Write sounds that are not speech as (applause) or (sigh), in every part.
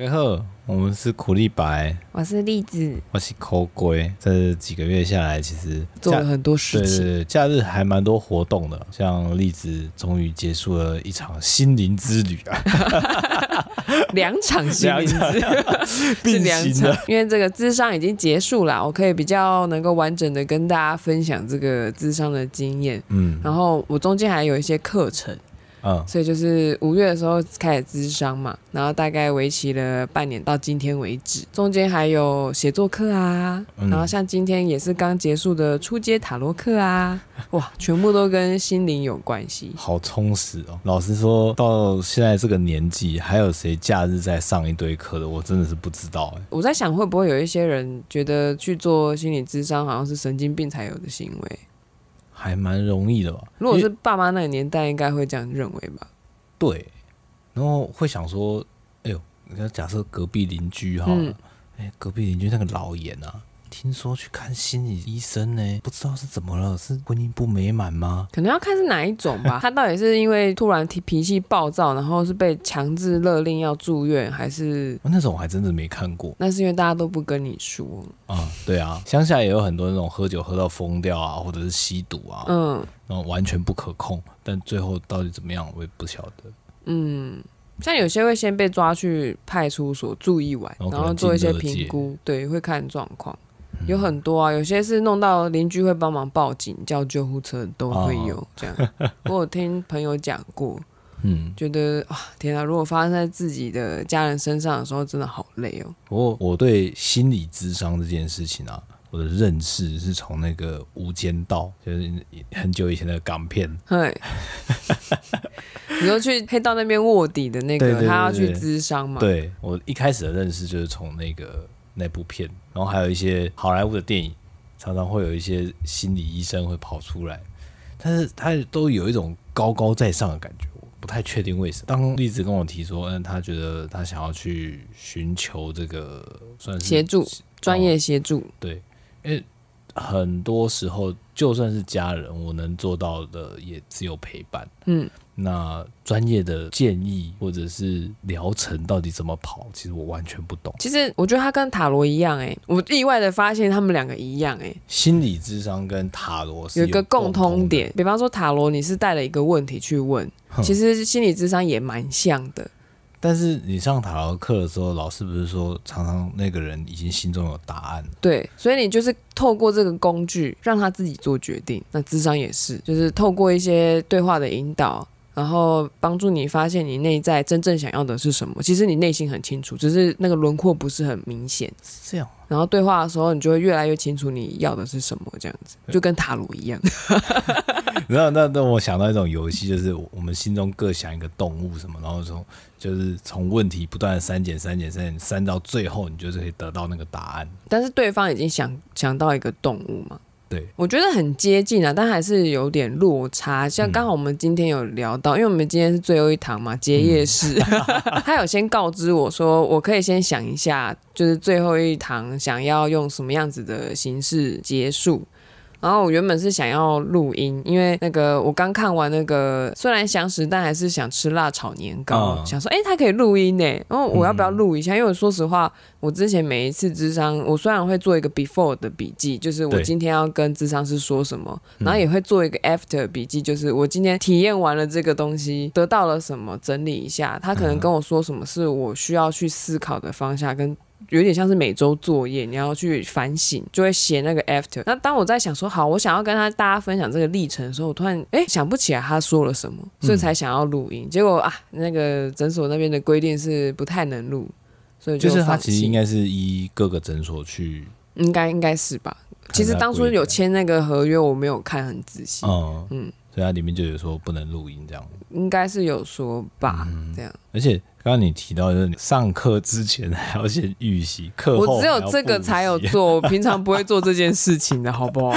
大家好，我们是苦力白，我是栗子，我是抠龟。这几个月下来，其实做了很多事情。对对对，假日还蛮多活动的，像栗子终于结束了一场心灵之旅啊，(laughs) 两场心灵之旅，(laughs) 是两场，因为这个智商已经结束了，我可以比较能够完整的跟大家分享这个智商的经验。嗯，然后我中间还有一些课程。嗯，所以就是五月的时候开始咨商嘛，然后大概为期了半年，到今天为止，中间还有写作课啊，嗯、然后像今天也是刚结束的初阶塔罗课啊，(laughs) 哇，全部都跟心灵有关系，好充实哦。老实说，到现在这个年纪，还有谁假日在上一堆课的？我真的是不知道哎。我在想，会不会有一些人觉得去做心理咨商好像是神经病才有的行为？还蛮容易的吧？如果是爸妈那个年代，应该会这样认为吧？对，然后会想说：“哎呦，你要，假设隔壁邻居哈，哎、嗯，隔壁邻居那个老严啊。”听说去看心理医生呢，不知道是怎么了，是婚姻不美满吗？可能要看是哪一种吧。(laughs) 他到底是因为突然脾脾气暴躁，然后是被强制勒令要住院，还是那种我还真的没看过。那是因为大家都不跟你说啊。对啊，乡下也有很多那种喝酒喝到疯掉啊，或者是吸毒啊，嗯，然后完全不可控。但最后到底怎么样，我也不晓得。嗯，像有些会先被抓去派出所住一晚，然后做一些评估，对，会看状况。有很多啊，有些是弄到邻居会帮忙报警，叫救护车都会有这样。我有听朋友讲过，(laughs) 嗯，觉得啊，天啊，如果发生在自己的家人身上的时候，真的好累哦。不过我对心理咨商这件事情啊，我的认识是从那个《无间道》，就是很久以前的港片。对，你说去黑道那边卧底的那个，他要去咨商嘛？对，我一开始的认识就是从那个。那部片，然后还有一些好莱坞的电影，常常会有一些心理医生会跑出来，但是他都有一种高高在上的感觉，我不太确定为什么。当栗子跟我提说，嗯，他觉得他想要去寻求这个算是协助，专业协助，对，因为很多时候就算是家人，我能做到的也只有陪伴，嗯。那专业的建议或者是疗程到底怎么跑，其实我完全不懂。其实我觉得他跟塔罗一样，哎，我意外的发现他们两个一样，哎，心理智商跟塔罗是有一个共通点。比方说塔罗，你是带了一个问题去问，其实心理智商也蛮像的。但是你上塔罗课的时候，老师不是说常常那个人已经心中有答案？对，所以你就是透过这个工具让他自己做决定。那智商也是，就是透过一些对话的引导。然后帮助你发现你内在真正想要的是什么。其实你内心很清楚，只是那个轮廓不是很明显。是这样。然后对话的时候，你就会越来越清楚你要的是什么，这样子就跟塔罗一样。(laughs) 然后那那我想到一种游戏，就是我们心中各想一个动物什么，然后从就是从问题不断的删减、删减、删减，删到最后，你就是可以得到那个答案。但是对方已经想想到一个动物嘛？对，我觉得很接近啊，但还是有点落差。像刚好我们今天有聊到，嗯、因为我们今天是最后一堂嘛，结业式，嗯、(laughs) 他有先告知我说，我可以先想一下，就是最后一堂想要用什么样子的形式结束。然后我原本是想要录音，因为那个我刚看完那个，虽然详实，但还是想吃辣炒年糕，嗯、想说，哎，他可以录音呢。然后我要不要录一下？嗯、因为我说实话，我之前每一次智商，我虽然会做一个 before 的笔记，就是我今天要跟智商师说什么，然后也会做一个 after 笔记，就是我今天体验完了这个东西，得到了什么，整理一下。他可能跟我说什么是我需要去思考的方向跟。有点像是每周作业，你要去反省，就会写那个 after。那当我在想说好，我想要跟他大家分享这个历程的时候，我突然哎、欸、想不起来他说了什么，所以才想要录音。嗯、结果啊，那个诊所那边的规定是不太能录，所以就，就是他其实应该是依各个诊所去，应该应该是吧。其实当初有签那个合约，我没有看很仔细。嗯嗯，所以它里面就有说不能录音这样。应该是有说吧，嗯、这样。而且刚刚你提到，就是你上课之前还要先预习，课后我只有这个才有做，我平常不会做这件事情的，好不好？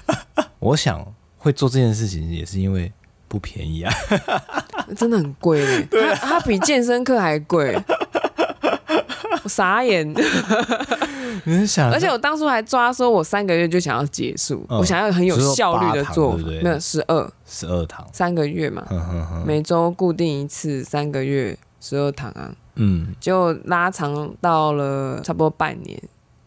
(laughs) 我想会做这件事情也是因为不便宜啊，(laughs) 真的很贵嘞，它它比健身课还贵。我傻眼，(laughs) 你想，而且我当初还抓说，我三个月就想要结束，嗯、我想要很有效率的做法，没有十二，十二堂，三个月嘛，呵呵呵每周固定一次，三个月十二堂啊，嗯，就拉长到了差不多半年。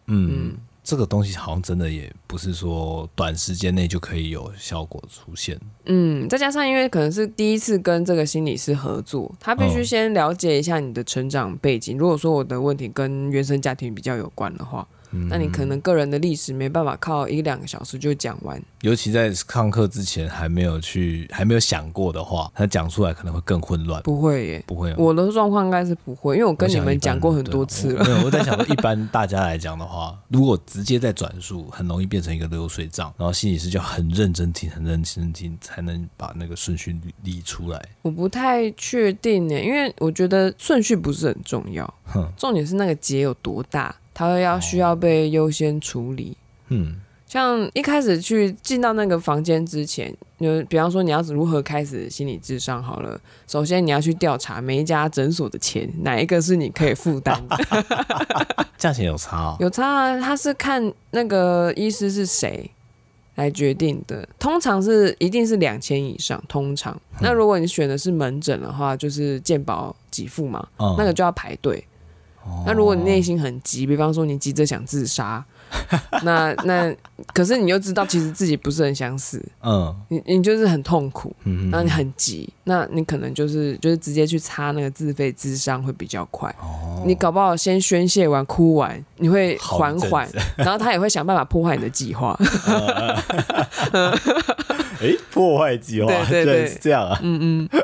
嗯，嗯这个东西好像真的也不是说短时间内就可以有效果出现。嗯，再加上因为可能是第一次跟这个心理师合作，他必须先了解一下你的成长背景。嗯、如果说我的问题跟原生家庭比较有关的话。那你可能个人的历史没办法靠一两个小时就讲完，尤其在上课之前还没有去还没有想过的话，他讲出来可能会更混乱。不会耶，不会。我的状况应该是不会，因为我跟你们讲过很多次了。(laughs) 没有，我在想说，一般大家来讲的话，如果直接在转述，很容易变成一个流水账，然后心理师就很认真听，很认真听，才能把那个顺序理出来。我不太确定呢，因为我觉得顺序不是很重要，哼，重点是那个结有多大。他要需要被优先处理。嗯，像一开始去进到那个房间之前，就比方说你要如何开始心理智商好了。首先你要去调查每一家诊所的钱，哪一个是你可以负担的？(laughs) 价钱有差哦？有差啊。他是看那个医师是谁来决定的，通常是一定是两千以上。通常，那如果你选的是门诊的话，就是健保给付嘛，嗯，那个就要排队。那如果你内心很急，比方说你急着想自杀，(laughs) 那那可是你又知道其实自己不是很想死，嗯，你你就是很痛苦，嗯，然后你很急，那你可能就是就是直接去插那个自费咨商会比较快，哦，你搞不好先宣泄完哭完，你会缓缓，(laughs) 然后他也会想办法破坏你的计划，(laughs) 哎，破坏计划，对对对，是这样啊，嗯嗯。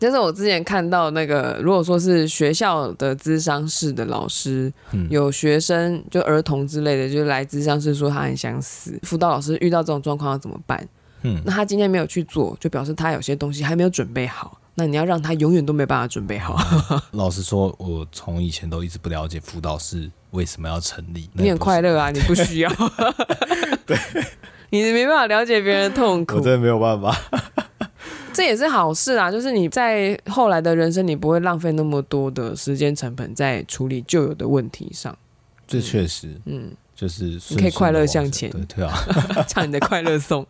就是我之前看到那个，如果说是学校的咨商室的老师，嗯、有学生就儿童之类的，就来咨商室说他很想死，辅导老师遇到这种状况要怎么办？嗯，那他今天没有去做，就表示他有些东西还没有准备好。那你要让他永远都没办法准备好。(laughs) 老实说，我从以前都一直不了解辅导室为什么要成立。你很快乐啊，你不需要。(laughs) 对，(laughs) 你没办法了解别人的痛苦，我真的没有办法。这也是好事啊，就是你在后来的人生，你不会浪费那么多的时间成本在处理旧有的问题上。这确实，嗯，就是你可以快乐向前，对对啊，(laughs) 唱你的快乐颂，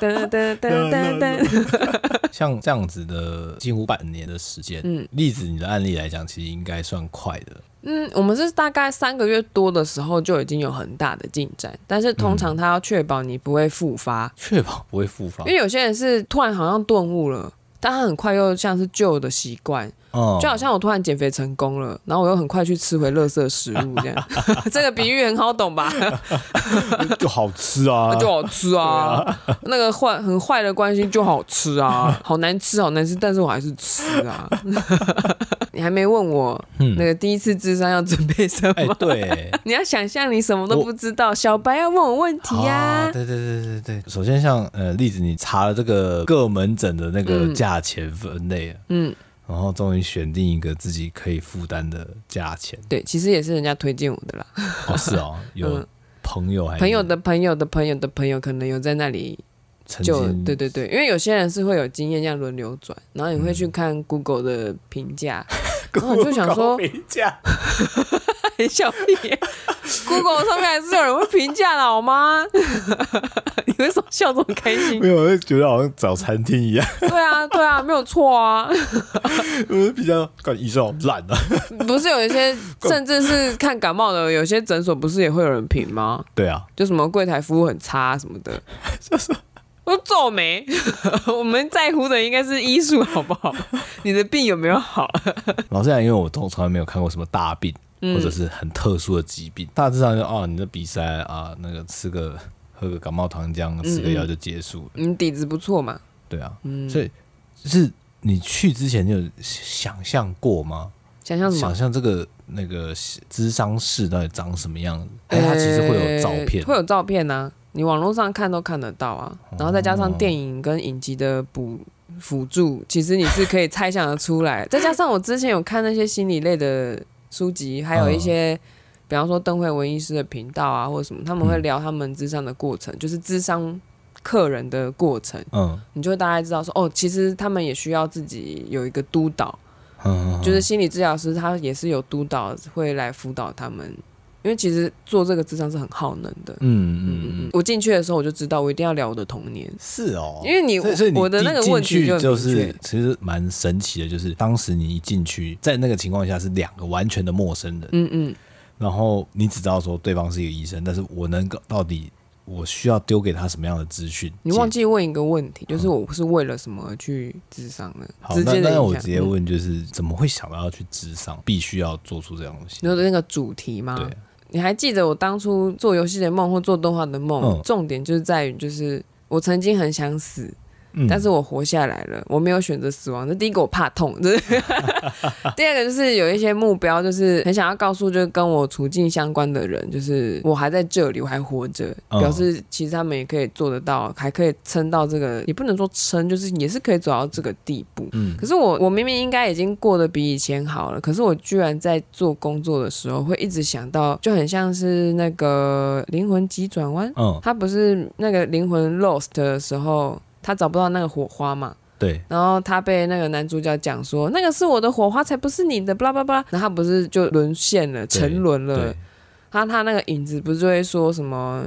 噔噔噔噔噔。(laughs) 像这样子的近乎半年的时间，嗯，例子你的案例来讲，其实应该算快的。嗯，我们是大概三个月多的时候就已经有很大的进展，但是通常他要确保你不会复发，确、嗯、保不会复发，因为有些人是突然好像顿悟了，但他很快又像是旧的习惯。哦，就好像我突然减肥成功了，然后我又很快去吃回垃圾食物这样，(laughs) 这个比喻很好懂吧？就好吃啊，就好吃啊，啊。那个坏很坏的关系就好吃啊，(laughs) 好难吃好难吃，但是我还是吃啊。(laughs) 你还没问我，那个第一次智商要准备什么？欸、对，你要想象你什么都不知道，小白要问我问题呀、啊啊。对对对对对，首先像呃例子，你查了这个各门诊的那个价钱分类，嗯。嗯然后终于选定一个自己可以负担的价钱。对，其实也是人家推荐我的啦。哦，是哦，(laughs) 有朋友还是、嗯、朋友的朋友的朋友的朋友，可能有在那里就对对对，因为有些人是会有经验这样轮流转，然后你会去看 Google 的评价，嗯、(laughs) 然后你就想说评价，(laughs) 很小屁。(laughs) Google 上面还是有人会评价的好吗？(laughs) 你为什么笑这么开心？没有，我就觉得好像找餐厅一样。对啊，对啊，没有错啊。(laughs) 我比较感医生好烂啊。不是有一些，甚至是看感冒的，有些诊所不是也会有人评吗？对啊，就什么柜台服务很差什么的。就是我皱眉。我们在乎的应该是医术好不好？你的病有没有好？老实讲，因为我从从来没有看过什么大病。或者是很特殊的疾病，嗯、大致上就哦，你的比赛啊，那个吃个喝个感冒糖浆，吃个药就结束了。你，底子不错嘛。对啊，嗯、所以就是你去之前就想象过吗？想象什么？想象这个那个智商室到底长什么样子？哎、欸，它其实会有照片，会有照片呢、啊。你网络上看都看得到啊。然后再加上电影跟影集的补辅助，其实你是可以猜想得出来。再加上我之前有看那些心理类的。书籍还有一些，嗯、比方说邓惠文医师的频道啊，或者什么，他们会聊他们咨商的过程，嗯、就是咨商客人的过程。嗯，你就会大概知道说，哦，其实他们也需要自己有一个督导，嗯，就是心理治疗师他也是有督导会来辅导他们因为其实做这个智商是很耗能的。嗯嗯嗯嗯。我进去的时候我就知道，我一定要聊我的童年。是哦，因为你，所以你我的那个问题就，就是其实蛮神奇的，就是当时你一进去，在那个情况下是两个完全的陌生人。嗯嗯。然后你只知道说对方是一个医生，但是我能够到底。我需要丢给他什么样的资讯？你忘记问一个问题，就是我是为了什么而去智商呢？好，那那我直接问，就是怎么会想到要去智商？必须要做出这样东西？你说的那个主题吗？对。你还记得我当初做游戏的梦或做动画的梦，重点就是在于，就是我曾经很想死。但是我活下来了，我没有选择死亡。这第一个我怕痛，就 (laughs) 是第二个就是有一些目标，就是很想要告诉，就是跟我处境相关的人，就是我还在这里，我还活着，表示其实他们也可以做得到，还可以撑到这个，也不能说撑，就是也是可以走到这个地步。嗯，可是我我明明应该已经过得比以前好了，可是我居然在做工作的时候会一直想到，就很像是那个灵魂急转弯。嗯，他不是那个灵魂 lost 的时候。他找不到那个火花嘛？对。然后他被那个男主角讲说：“那个是我的火花，才不是你的。”巴拉巴拉。然后他不是就沦陷了、沉沦了？他他那个影子不是就会说什么？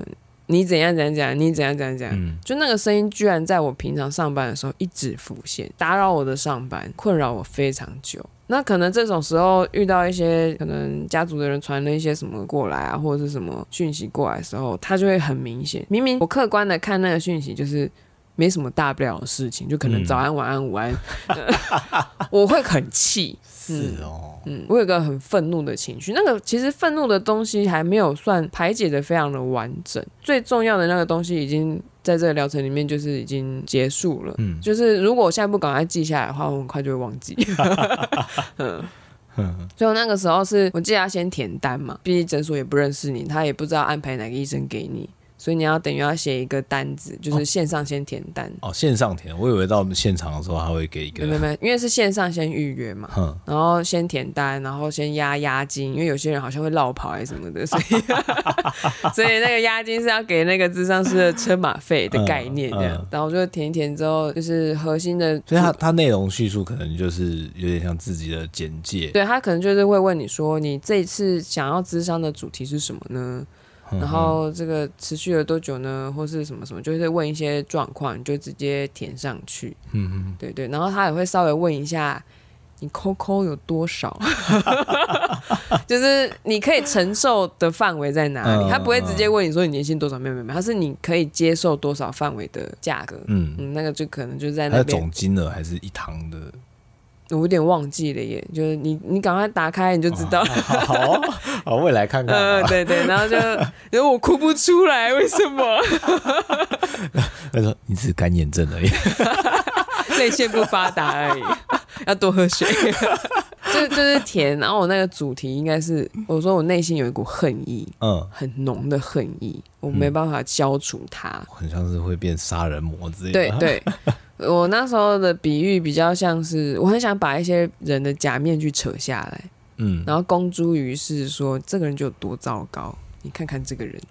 你怎样怎样讲？你怎样怎样讲？嗯。就那个声音居然在我平常上班的时候一直浮现，打扰我的上班，困扰我非常久。那可能这种时候遇到一些可能家族的人传了一些什么过来啊，或者是什么讯息过来的时候，他就会很明显。明明我客观的看那个讯息，就是。没什么大不了的事情，就可能早安、晚安、午安，(laughs) 我会很气。是哦，嗯，我有个很愤怒的情绪。那个其实愤怒的东西还没有算排解的非常的完整，最重要的那个东西已经在这个疗程里面就是已经结束了。嗯，就是如果我现在不赶快记下来的话，我很快就会忘记。嗯 (laughs) 嗯，所以那个时候是我记得要先填单嘛，毕竟诊所也不认识你，他也不知道安排哪个医生给你。所以你要等于要写一个单子，就是线上先填单哦，哦。线上填，我以为到现场的时候他会给一个。没没，因为是线上先预约嘛，哼然后先填单，然后先压押金，因为有些人好像会落跑还是什么的，所以 (laughs) 所以那个押金是要给那个咨商师的车马费的概念这样。嗯嗯、然后就填一填之后，就是核心的，所以它它内容叙述可能就是有点像自己的简介。对，他可能就是会问你说，你这次想要咨商的主题是什么呢？然后这个持续了多久呢？或是什么什么，就是问一些状况，你就直接填上去。嗯嗯，对对。然后他也会稍微问一下你扣扣有多少，(laughs) 就是你可以承受的范围在哪里。他不会直接问你说你年薪多少，没有没有他是你可以接受多少范围的价格。嗯嗯，那个就可能就是在那边。总金额还是一堂的？我有点忘记了耶，就是你，你赶快打开，你就知道。哦、好，好，好，我也来看看。嗯、呃，对对，然后就，(laughs) 因为我哭不出来，为什么？他说你只是干眼症而已，(laughs) 泪腺不发达而已，(laughs) 要多喝水。就就是甜，然后我那个主题应该是，我说我内心有一股恨意，嗯，很浓的恨意，我没办法消除它，很像是会变杀人魔之类的。对对。我那时候的比喻比较像是，我很想把一些人的假面具扯下来，嗯，然后公诸于世，说这个人就有多糟糕，你看看这个人，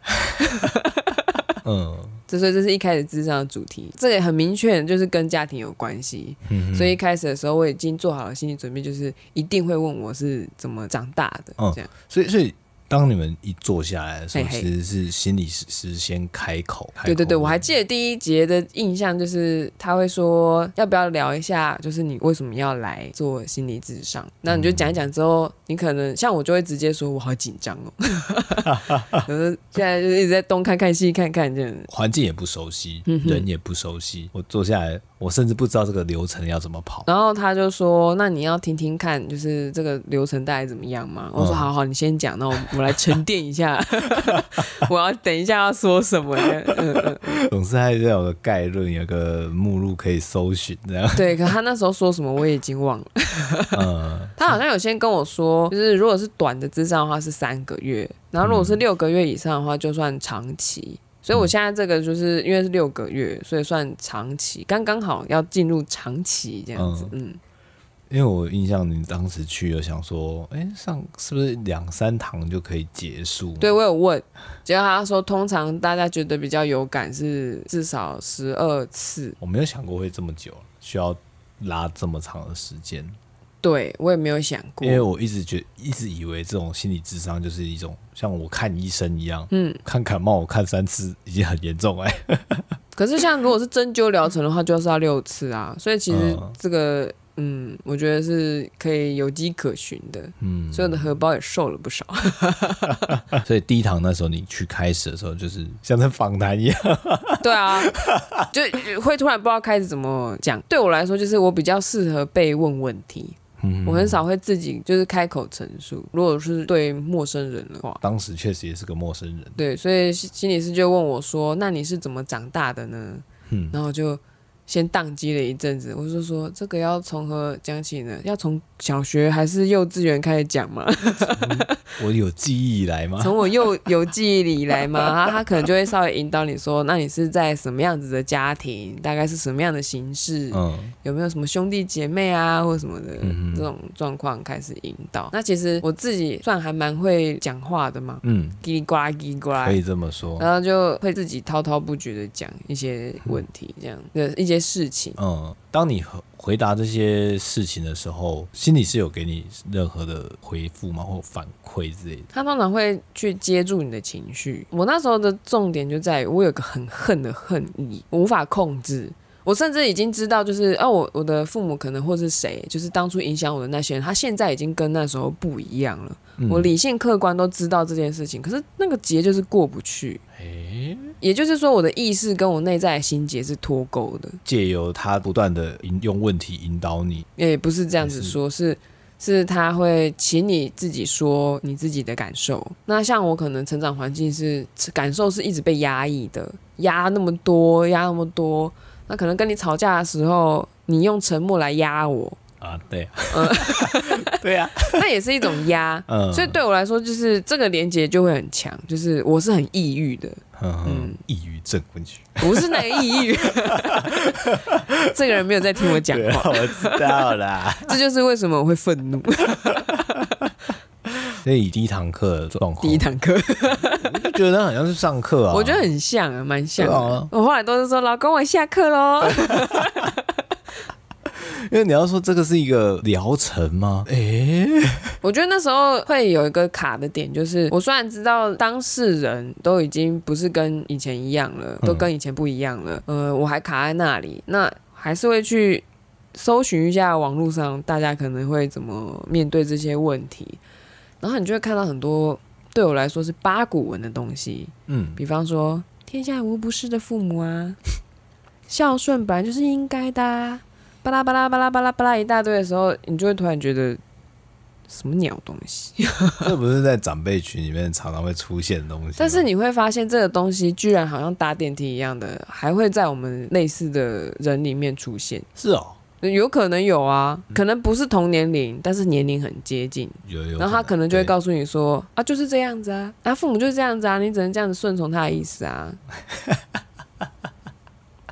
(laughs) 嗯，(laughs) 这所以这是一开始智商的主题，这也很明确，就是跟家庭有关系，嗯，所以一开始的时候我已经做好了心理准备，就是一定会问我是怎么长大的，嗯，这样，所以所以。当你们一坐下来的时候，其实是心理师先开口。对对对，我还记得第一节的印象就是他会说要不要聊一下，就是你为什么要来做心理智商？那你就讲一讲之后，你可能像我就会直接说，我好紧张哦。(laughs) 可是现在就是一直在东看看西看看这样，环境也不熟悉，人也不熟悉。我坐下来，我甚至不知道这个流程要怎么跑。然后他就说：“那你要听听看，就是这个流程大概怎么样嘛？”我说：“好好，你先讲，那我我。”来沉淀一下，(laughs) 我要等一下要说什么呢？嗯嗯，总是还是有个概论，有个目录可以搜寻这样。对，可他那时候说什么我已经忘了。嗯，(laughs) 他好像有先跟我说，就是如果是短的咨商的话是三个月，然后如果是六个月以上的话就算长期。所以我现在这个就是因为是六个月，所以算长期，刚刚好要进入长期这样子。嗯。因为我印象你当时去有想说，哎，上是不是两三堂就可以结束？对，我有问，结果他说通常大家觉得比较有感是至少十二次。我没有想过会这么久，需要拉这么长的时间。对我也没有想过，因为我一直觉一直以为这种心理智商就是一种像我看医生一样，嗯，看感冒我看三次已经很严重哎。(laughs) 可是像如果是针灸疗程的话，就是要六次啊，所以其实这个。嗯嗯，我觉得是可以有迹可循的。嗯，所以我的荷包也瘦了不少。(laughs) 所以第一堂那时候你去开始的时候，就是像在访谈一样。(laughs) 对啊，就会突然不知道开始怎么讲。对我来说，就是我比较适合被问问题。嗯，我很少会自己就是开口陈述。如果是对陌生人的话，当时确实也是个陌生人。对，所以心理师就问我说：“那你是怎么长大的呢？”嗯，然后就。先宕机了一阵子，我就说这个要从何讲起呢？要从小学还是幼稚园开始讲吗？我有记忆以来吗？从我幼有记忆以来吗？(laughs) 他他可能就会稍微引导你说，那你是在什么样子的家庭？大概是什么样的形式？嗯，有没有什么兄弟姐妹啊，或什么的、嗯、这种状况开始引导？那其实我自己算还蛮会讲话的嘛，嗯，叽里呱啦叽里呱啦，可以这么说。然后就会自己滔滔不绝的讲一些问题，这样的一些。事情，嗯，当你回答这些事情的时候，心里是有给你任何的回复吗？或反馈之类的？他通常会去接住你的情绪。我那时候的重点就在于，我有个很恨的恨意，我无法控制。我甚至已经知道，就是哦，我我的父母可能或是谁，就是当初影响我的那些人，他现在已经跟那时候不一样了。嗯、我理性客观都知道这件事情，可是那个结就是过不去。欸、也就是说，我的意识跟我内在的心结是脱钩的。借由他不断的引用问题引导你，也不是这样子说，是是，是他会请你自己说你自己的感受。那像我可能成长环境是感受是一直被压抑的，压那么多，压那么多。那可能跟你吵架的时候，你用沉默来压我啊？对，嗯，(laughs) 对呀，(laughs) 那也是一种压。嗯，所以对我来说，就是这个连接就会很强，就是我是很抑郁的。嗯，抑郁症问题不是那个抑郁，(laughs) 这个人没有在听我讲话，我知道啦。这就是为什么我会愤怒。所以第一堂课状况，第一堂课，我就觉得那好像是上课啊。我觉得很像啊，蛮像的。啊、我后来都是说，老公，我下课喽。因为你要说这个是一个疗程吗？哎、欸，(laughs) 我觉得那时候会有一个卡的点，就是我虽然知道当事人都已经不是跟以前一样了，都跟以前不一样了，嗯、呃，我还卡在那里，那还是会去搜寻一下网络上大家可能会怎么面对这些问题。然后你就会看到很多对我来说是八股文的东西，嗯，比方说天下无不是的父母啊，孝顺本来就是应该的，啊，巴拉巴拉巴拉巴拉巴拉一大堆的时候，你就会突然觉得什么鸟东西？(laughs) 这不是在长辈群里面常常会出现的东西？但是你会发现这个东西居然好像搭电梯一样的，还会在我们类似的人里面出现。是哦。有可能有啊，可能不是同年龄，但是年龄很接近。有有。然后他可能就会告诉你说：“啊，就是这样子啊，啊，父母就是这样子啊，你只能这样子顺从他的意思啊。” (laughs)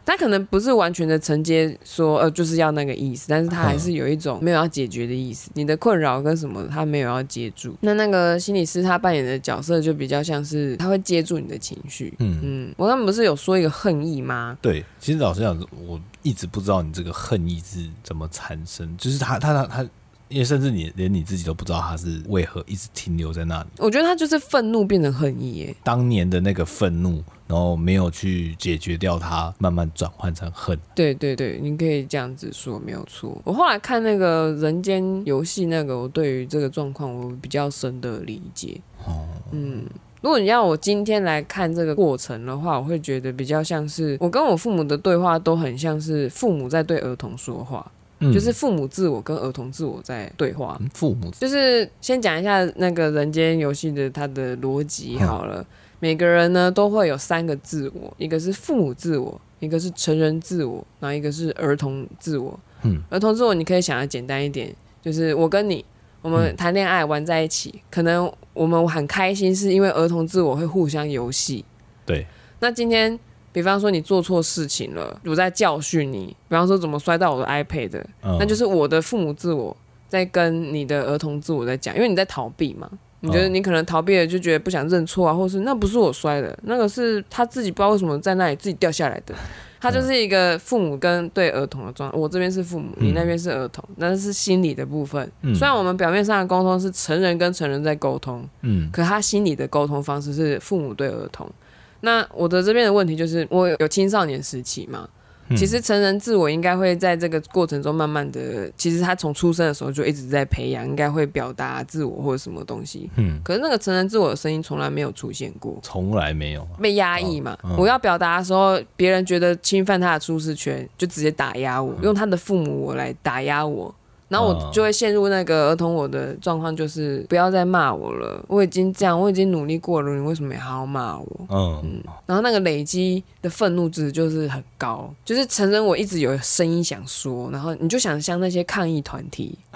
他可能不是完全的承接说，呃，就是要那个意思，但是他还是有一种没有要解决的意思。你的困扰跟什么，他没有要接住。那那个心理师他扮演的角色就比较像是他会接住你的情绪。嗯嗯，我刚刚不是有说一个恨意吗？对，其实老实讲，我一直不知道你这个恨意是怎么产生，就是他他他他。他因为甚至你连你自己都不知道他是为何一直停留在那里。我觉得他就是愤怒变成恨意耶。当年的那个愤怒，然后没有去解决掉它，慢慢转换成恨。对对对，你可以这样子说，没有错。我后来看那个人间游戏那个，我对于这个状况我比较深的理解。哦，嗯，如果你要我今天来看这个过程的话，我会觉得比较像是我跟我父母的对话都很像是父母在对儿童说话。就是父母自我跟儿童自我在对话。父母就是先讲一下那个人间游戏的它的逻辑好了。每个人呢都会有三个自我，一个是父母自我，一个是成人自我，然后一个是儿童自我。嗯，儿童自我你可以想的简单一点，就是我跟你我们谈恋爱玩在一起，可能我们很开心，是因为儿童自我会互相游戏。对，那今天。比方说你做错事情了，我在教训你。比方说怎么摔到我的 iPad，嗯，那就是我的父母自我在跟你的儿童自我在讲，因为你在逃避嘛。你觉得你可能逃避了，就觉得不想认错啊，或是那不是我摔的，那个是他自己不知道为什么在那里自己掉下来的。(laughs) 他就是一个父母跟对儿童的状态。我这边是父母，你那边是儿童，那是心理的部分。虽然我们表面上的沟通是成人跟成人在沟通，嗯，可他心理的沟通方式是父母对儿童。那我的这边的问题就是，我有青少年时期嘛？其实成人自我应该会在这个过程中慢慢的，其实他从出生的时候就一直在培养，应该会表达自我或者什么东西。嗯，可是那个成人自我的声音从来没有出现过，从来没有被压抑嘛。哦嗯、我要表达的时候，别人觉得侵犯他的舒适圈，就直接打压我，用他的父母我来打压我。然后我就会陷入那个儿童我的状况，就是不要再骂我了。我已经这样，我已经努力过了，你为什么还要骂我？嗯，嗯，然后那个累积的愤怒值就是很高，就是承认我一直有声音想说，然后你就想像那些抗议团体。(laughs)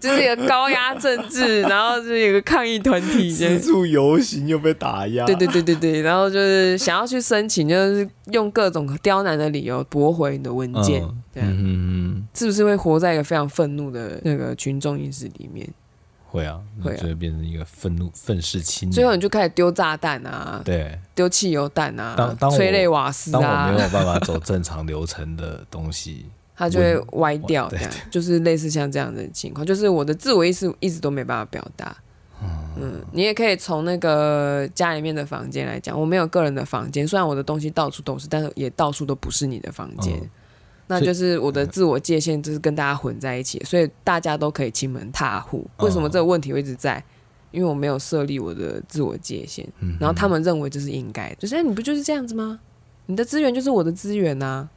就是一个高压政治，然后就是有个抗议团体，四处游行又被打压，对对对对对，然后就是想要去申请，就是用各种刁难的理由驳回你的文件，嗯、嗯嗯，是不是会活在一个非常愤怒的那个群众意识里面？会啊，会啊，就会变成一个愤怒愤世青年，最后你就开始丢炸弹啊，对，丢汽油弹啊，当当催泪瓦斯啊，当我没有办法走正常流程的东西。(laughs) 它就会歪掉，这样就是类似像这样的情况，就是我的自我意识一直都没办法表达。嗯，你也可以从那个家里面的房间来讲，我没有个人的房间，虽然我的东西到处都是，但是也到处都不是你的房间。嗯、那就是我的自我界限就是跟大家混在一起，所以大家都可以亲门踏户。为什么这个问题会一直在？因为我没有设立我的自我界限，然后他们认为这是应该的，就是你不就是这样子吗？你的资源就是我的资源呐、啊。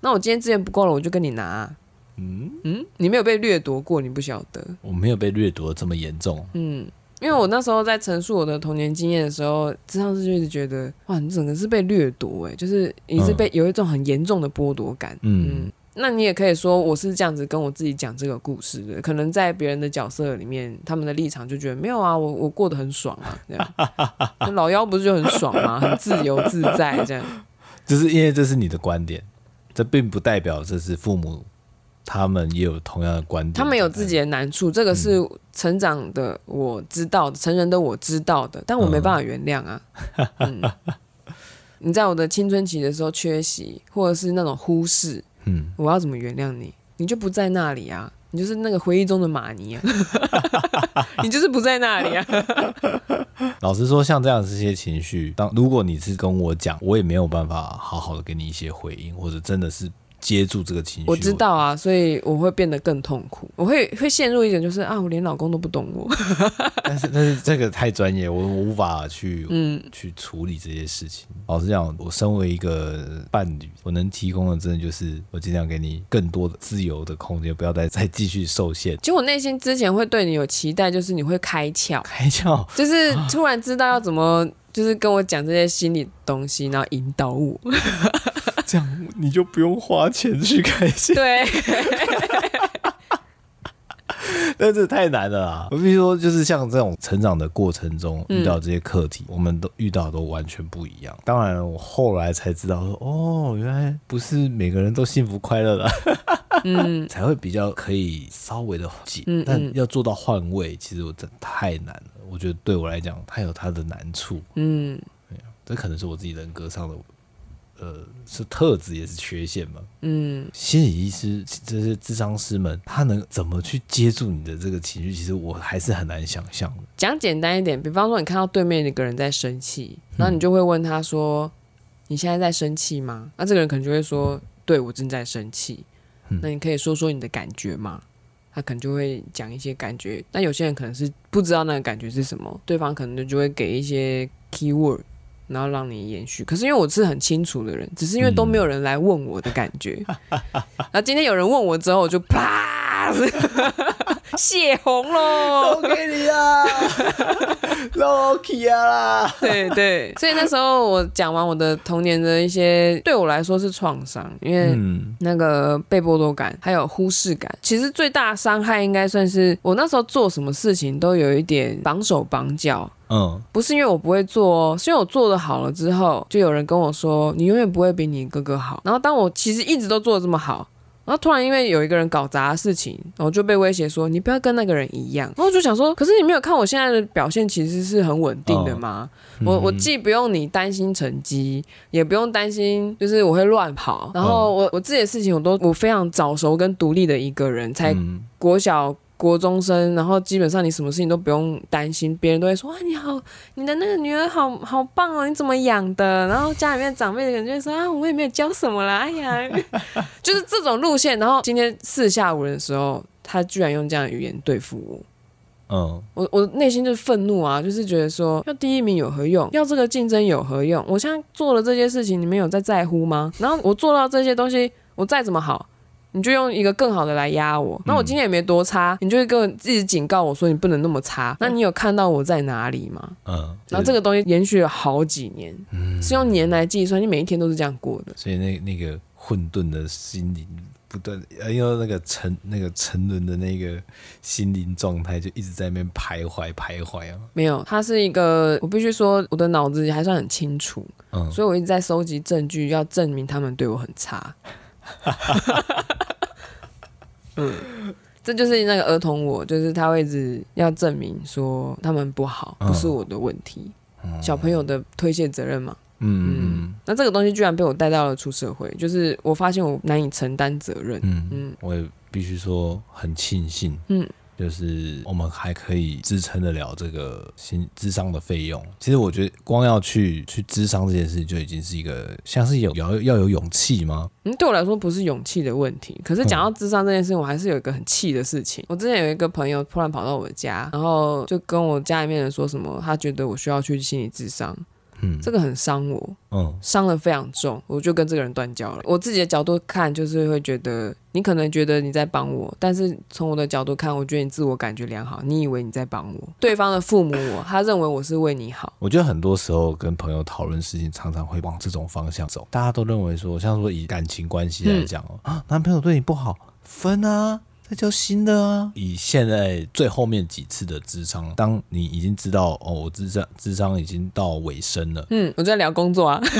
那我今天资源不够了，我就跟你拿、啊。嗯嗯，你没有被掠夺过，你不晓得。我没有被掠夺这么严重。嗯，因为我那时候在陈述我的童年经验的时候，智商师就一直觉得，哇，你整个是被掠夺，哎，就是你是被有一种很严重的剥夺感。嗯，嗯，那你也可以说我是这样子跟我自己讲这个故事的，可能在别人的角色里面，他们的立场就觉得没有啊，我我过得很爽啊，这样。老妖不是就很爽吗？很自由自在这样。就是因为这是你的观点。这并不代表这是父母，他们也有同样的观点。他们有自己的难处，这个是成长的我知道的，嗯、成人的我知道的，但我没办法原谅啊。(laughs) 你在我的青春期的时候缺席，或者是那种忽视，嗯，我要怎么原谅你？你就不在那里啊。你就是那个回忆中的玛尼啊，(laughs) 你就是不在那里啊。(laughs) 老实说，像这样的这些情绪，当如果你是跟我讲，我也没有办法好好的给你一些回应，或者真的是。接住这个情绪，我知道啊，所以我会变得更痛苦，我会会陷入一种，就是啊，我连老公都不懂我。(laughs) 但是但是这个太专业，我我无法去嗯去处理这些事情。老实讲，我身为一个伴侣，我能提供的真的就是我尽量给你更多的自由的空间，不要再再继续受限。其实我内心之前会对你有期待，就是你会开窍，开窍，(laughs) 就是突然知道要怎么，就是跟我讲这些心理东西，然后引导我。这样你就不用花钱去开心。对，(laughs) 但这太难了啊！我必须说，就是像这种成长的过程中遇到这些课题，嗯、我们都遇到都完全不一样。当然，我后来才知道说，哦，原来不是每个人都幸福快乐的，嗯，(laughs) 才会比较可以稍微的解。嗯嗯，但要做到换位，其实我真的太难了。我觉得对我来讲，它有它的难处。嗯，这可能是我自己人格上的。呃，是特质也是缺陷嘛？嗯，心理医师这些智商师们，他能怎么去接住你的这个情绪？其实我还是很难想象的。讲简单一点，比方说你看到对面一个人在生气，然后你就会问他说：“嗯、你现在在生气吗？”那这个人可能就会说：“对，我正在生气。嗯”那你可以说说你的感觉吗？他可能就会讲一些感觉。但有些人可能是不知道那个感觉是什么，对方可能就会给一些 keyword。然后让你延续，可是因为我是很清楚的人，只是因为都没有人来问我的感觉。(laughs) 然后今天有人问我之后，我就啪，(laughs) 血红喽，都给你啊，(laughs) Loki 啊，对对。所以那时候我讲完我的童年的一些，对我来说是创伤，因为那个被剥夺感还有忽视感。其实最大的伤害应该算是我那时候做什么事情都有一点绑手绑脚。嗯，不是因为我不会做哦，是因为我做的好了之后，就有人跟我说，你永远不会比你哥哥好。然后当我其实一直都做的这么好，然后突然因为有一个人搞砸事情，然后就被威胁说你不要跟那个人一样。然后我就想说，可是你没有看我现在的表现其实是很稳定的吗？哦、我我既不用你担心成绩，也不用担心就是我会乱跑。然后我我自己的事情我都我非常早熟跟独立的一个人，才国小。国中生，然后基本上你什么事情都不用担心，别人都会说哇，你好，你的那个女儿好好棒哦，你怎么养的？然后家里面长辈的人就会说啊，我也没有教什么啦，哎呀，(laughs) 就是这种路线。然后今天四下无人的时候，他居然用这样的语言对付我，嗯，我我内心就是愤怒啊，就是觉得说要第一名有何用？要这个竞争有何用？我现在做了这些事情，你们有在在乎吗？然后我做到这些东西，我再怎么好。你就用一个更好的来压我，那我今天也没多差，你就会跟我一直警告我说你不能那么差。那你有看到我在哪里吗？嗯，然后这个东西延续了好几年，嗯，是用年来计算，你每一天都是这样过的。所以那那个混沌的心灵不断，呃，因为那个沉那个沉沦的那个心灵状态就一直在那边徘徊徘徊啊。没有，它是一个，我必须说我的脑子还算很清楚，嗯，所以我一直在收集证据，要证明他们对我很差。嗯，(laughs) 这就是那个儿童我，就是他会一直要证明说他们不好，不是我的问题，嗯、小朋友的推卸责任嘛。嗯嗯，那这个东西居然被我带到了出社会，就是我发现我难以承担责任。嗯嗯，我也必须说很庆幸。嗯。就是我们还可以支撑得了这个心智商的费用。其实我觉得光要去去智商这件事情就已经是一个像是有要要有勇气吗？嗯，对我来说不是勇气的问题。可是讲到智商这件事情，我还是有一个很气的事情。我之前有一个朋友突然跑到我家，然后就跟我家里面人说什么，他觉得我需要去心理智商。嗯，这个很伤我，嗯，伤的非常重，我就跟这个人断交了。我自己的角度看，就是会觉得你可能觉得你在帮我，但是从我的角度看，我觉得你自我感觉良好，你以为你在帮我。对方的父母我，他认为我是为你好。我觉得很多时候跟朋友讨论事情，常常会往这种方向走。大家都认为说，像说以感情关系来讲哦，啊，男朋友对你不好，分啊。再交新的啊！以现在最后面几次的智商，当你已经知道哦，我智商智商已经到尾声了。嗯，我在聊工作啊。(laughs)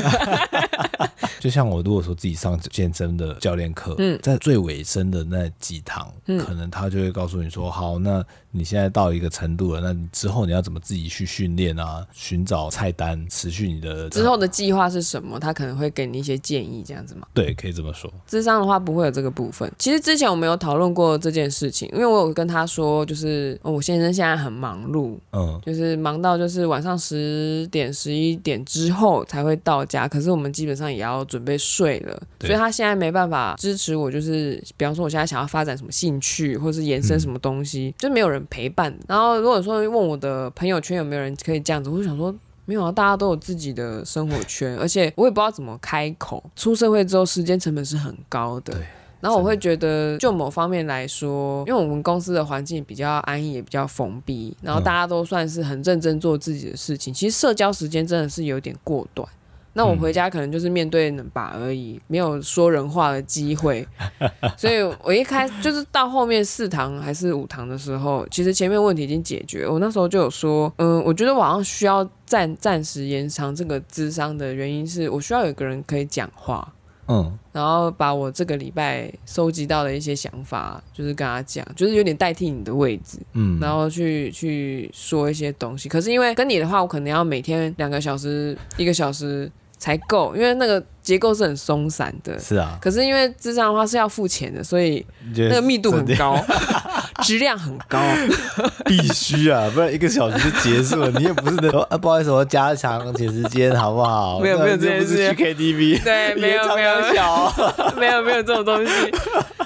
就像我如果说自己上健身的教练课，嗯，在最尾声的那几堂，嗯，可能他就会告诉你说，好，那你现在到一个程度了，那你之后你要怎么自己去训练啊？寻找菜单，持续你的之后的计划是什么？他可能会给你一些建议，这样子吗？对，可以这么说。智商的话不会有这个部分。其实之前我们有讨论过这件事情，因为我有跟他说，就是我先生现在很忙碌，嗯，就是忙到就是晚上十点、十一点之后才会到家，可是我们基本上也要准备睡了，所以他现在没办法支持我，就是比方说我现在想要发展什么兴趣，或是延伸什么东西，嗯、就没有人陪伴。然后如果说问我的朋友圈有没有人可以这样子，我就想说没有啊，大家都有自己的生活圈，而且我也不知道怎么开口。出社会之后，时间成本是很高的。然后我会觉得，就某方面来说，因为我们公司的环境比较安逸，也比较封闭，然后大家都算是很认真做自己的事情。其实社交时间真的是有点过短。那我回家可能就是面对冷把而已，没有说人话的机会。(laughs) 所以我一开就是到后面四堂还是五堂的时候，其实前面问题已经解决。我那时候就有说，嗯，我觉得我好像需要暂暂时延长这个智商的原因是我需要有个人可以讲话。嗯，然后把我这个礼拜收集到的一些想法，就是跟他讲，就是有点代替你的位置，嗯，然后去去说一些东西。可是因为跟你的话，我可能要每天两个小时、一个小时才够，因为那个。结构是很松散的，是啊。可是因为智商的话是要付钱的，所以那个密度很高，(laughs) 质量很高，(laughs) 必须啊，不然一个小时就结束了。你也不是那种啊，不好意思，我加长点时间好不好？没有没有这件事，去 KTV，对，(laughs) 没有没有小，没有没有这种东西。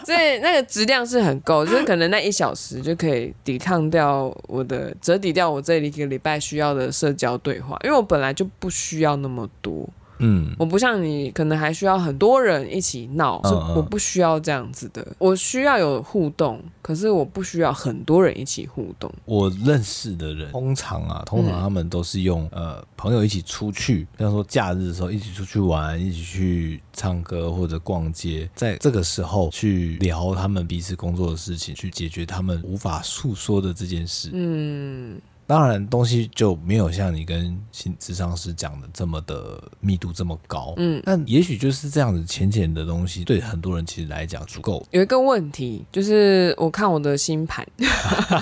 所以那个质量是很够，就是可能那一小时就可以抵抗掉我的，折抵掉我这一个礼拜需要的社交对话，因为我本来就不需要那么多。嗯，我不像你，可能还需要很多人一起闹，是我不需要这样子的。我需要有互动，可是我不需要很多人一起互动。我认识的人，通常啊，通常他们都是用呃朋友一起出去，像说假日的时候一起出去玩，一起去唱歌或者逛街，在这个时候去聊他们彼此工作的事情，去解决他们无法诉说的这件事。嗯。当然东西就没有像你跟心智商师讲的这么的密度这么高，嗯，但也许就是这样子浅浅的东西，对很多人其实来讲足够。有一个问题就是，我看我的星盘，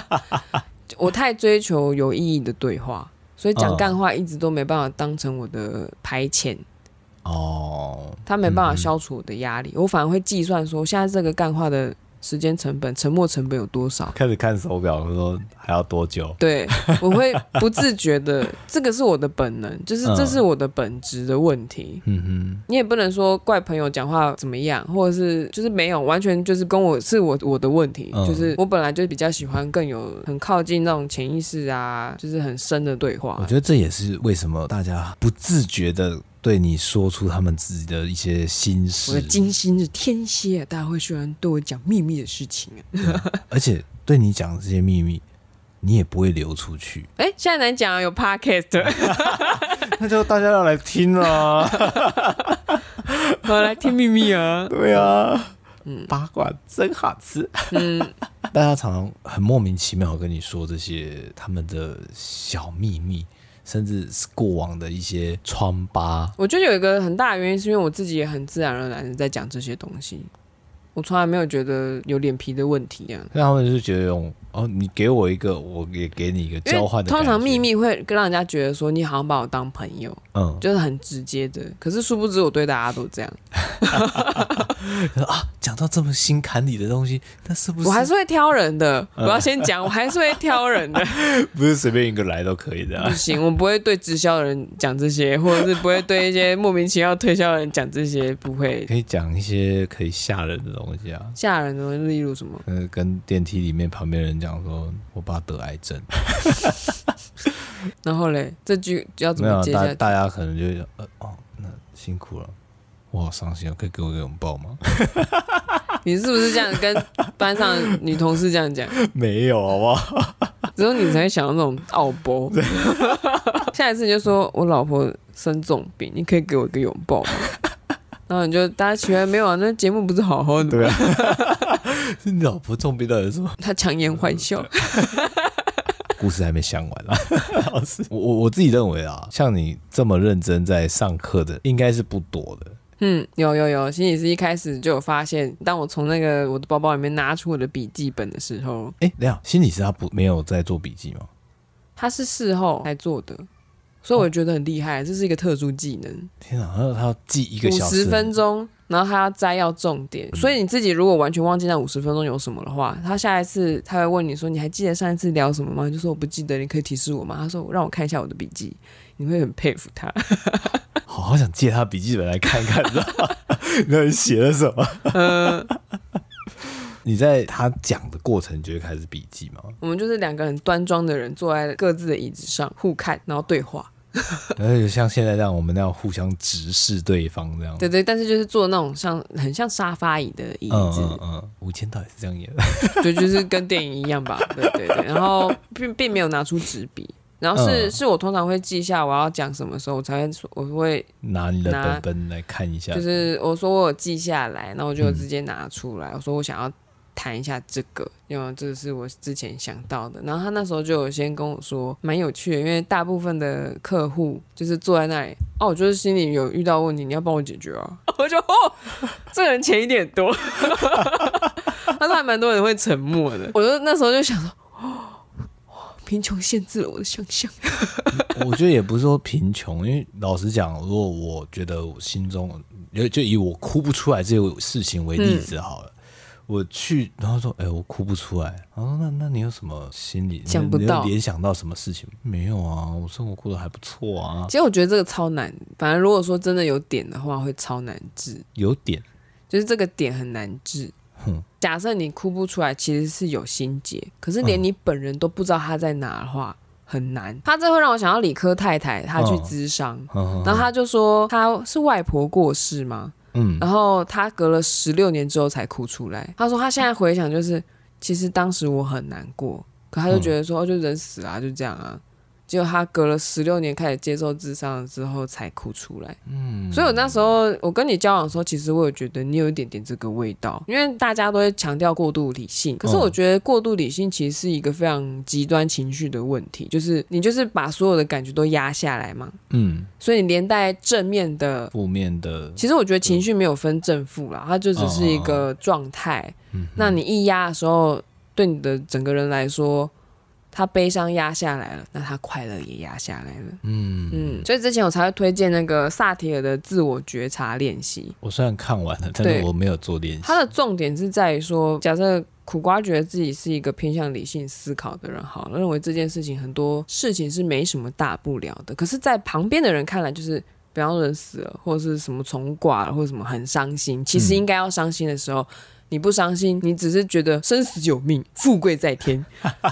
(laughs) 我太追求有意义的对话，所以讲干话一直都没办法当成我的排遣。哦，他没办法消除我的压力，嗯、我反而会计算说，现在这个干话的。时间成本、沉没成本有多少？开始看手表，说还要多久？对，我会不自觉的，(laughs) 这个是我的本能，就是这是我的本质的问题。嗯哼，你也不能说怪朋友讲话怎么样，或者是就是没有完全就是跟我是我我的问题，嗯、就是我本来就比较喜欢更有很靠近那种潜意识啊，就是很深的对话。我觉得这也是为什么大家不自觉的。对你说出他们自己的一些心事，我的金星是天蝎，大家会喜欢对我讲秘密的事情啊。而且对你讲这些秘密，你也不会流出去。哎，现在能讲有 podcast，(laughs) 那就大家要来听啊，(laughs) 我来听秘密啊。对啊，嗯，八卦真好吃。嗯，(laughs) 大家常常很莫名其妙跟你说这些他们的小秘密。甚至是过往的一些疮疤，我觉得有一个很大的原因，是因为我自己也很自然而然的在讲这些东西。我从来没有觉得有脸皮的问题这样，那他们就是觉得用哦，你给我一个，我也给你一个交换的。通常秘密会让人家觉得说你好像把我当朋友，嗯，就是很直接的。可是殊不知我对大家都这样。啊，讲到这么心坎里的东西，那是不是我还是会挑人的？我要先讲，我还是会挑人的，(laughs) 不是随便一个来都可以的。不行，我不会对直销的人讲这些，或者是不会对一些莫名其妙推销的人讲这些，不会。可以讲一些可以吓人的东西啊。吓人的，例如什么？嗯，跟电梯里面旁边人讲说，我爸得癌症。(laughs) (laughs) 然后嘞，这句要怎么接下去？大大家可能就呃哦，那辛苦了，我好伤心啊，可以给我一个拥抱吗？(laughs) 你是不是这样跟班上女同事这样讲？(laughs) 没有，好不好？只有你才想到那种奥波。下一次你就说我老婆生重病，你可以给我一个拥抱吗？然后你就大家起来没有啊？那节目不是好好的？对啊，是你老婆重病到底是什么？他强颜欢笑，故事还没讲完啊。(laughs) 老师，我我我自己认为啊，像你这么认真在上课的，应该是不多的。嗯，有有有，心理师一开始就有发现，当我从那个我的包包里面拿出我的笔记本的时候，哎，等下，心理师他不没有在做笔记吗？他是事后才做的。所以我觉得很厉害，这是一个特殊技能。天哪，他要记一个小时，五十分钟，然后他要摘要重点。所以你自己如果完全忘记那五十分钟有什么的话，他下一次他会问你说：“你还记得上一次聊什么吗？”你就说：“我不记得，你可以提示我吗？”他说：“让我看一下我的笔记。”你会很佩服他。好 (laughs) 好想借他笔记本来看看，知道吗？(laughs) 那你写了什么？嗯。你在他讲的过程就会开始笔记吗？我们就是两个很端庄的人坐在各自的椅子上互看，然后对话。(laughs) 然后像现在这样，我们那样互相直视对方这样。对对，但是就是坐那种像很像沙发椅的椅子。嗯嗯，吴谦到底是这样演的？(laughs) 对，就是跟电影一样吧。对对对，然后并并没有拿出纸笔，然后是、嗯、是我通常会记下我要讲什么时候，我才会我会拿你的本本来看一下。就是我说我有记下来，然后我就直接拿出来。嗯、我说我想要。谈一下这个，因为这是我之前想到的。然后他那时候就有先跟我说，蛮有趣的，因为大部分的客户就是坐在那里，哦，我就是心里有遇到问题，你要帮我解决啊。(laughs) 我就哦，这个人钱一点多。(laughs) 他说还蛮多人会沉默的。我就那时候就想说，哦，贫穷限制了我的想象。(laughs) 我觉得也不是说贫穷，因为老实讲，如果我觉得我心中，就以我哭不出来这个事情为例子好了。嗯我去，然后说：“哎、欸，我哭不出来。”然后那那你有什么心理？想不到，联想到什么事情？没有啊，我生活过得还不错啊。其实我觉得这个超难，反正如果说真的有点的话，会超难治。有点，就是这个点很难治。哼，假设你哭不出来，其实是有心结，可是连你本人都不知道他在哪的话，很难。他这会让我想到理科太太，她去咨商，然后他就说他是外婆过世吗？嗯，然后他隔了十六年之后才哭出来。他说他现在回想，就是其实当时我很难过，可他就觉得说，哦，就人死了，就这样啊。结果他隔了十六年开始接受智商之后才哭出来。嗯，所以我那时候我跟你交往的时候，其实我有觉得你有一点点这个味道，因为大家都会强调过度理性，可是我觉得过度理性其实是一个非常极端情绪的问题，就是你就是把所有的感觉都压下来嘛。嗯，所以你连带正面的、负面的，其实我觉得情绪没有分正负啦，它就只是一个状态。嗯，那你一压的时候，对你的整个人来说。他悲伤压下来了，那他快乐也压下来了。嗯嗯，所以之前我才会推荐那个萨提尔的自我觉察练习。我虽然看完了，但是我没有做练习。他的重点是在于说，假设苦瓜觉得自己是一个偏向理性思考的人，好了，认为这件事情很多事情是没什么大不了的。可是，在旁边的人看来，就是比方说人死了，或者是什么虫挂了，或者什么很伤心。其实应该要伤心的时候。嗯你不伤心，你只是觉得生死有命，富贵在天。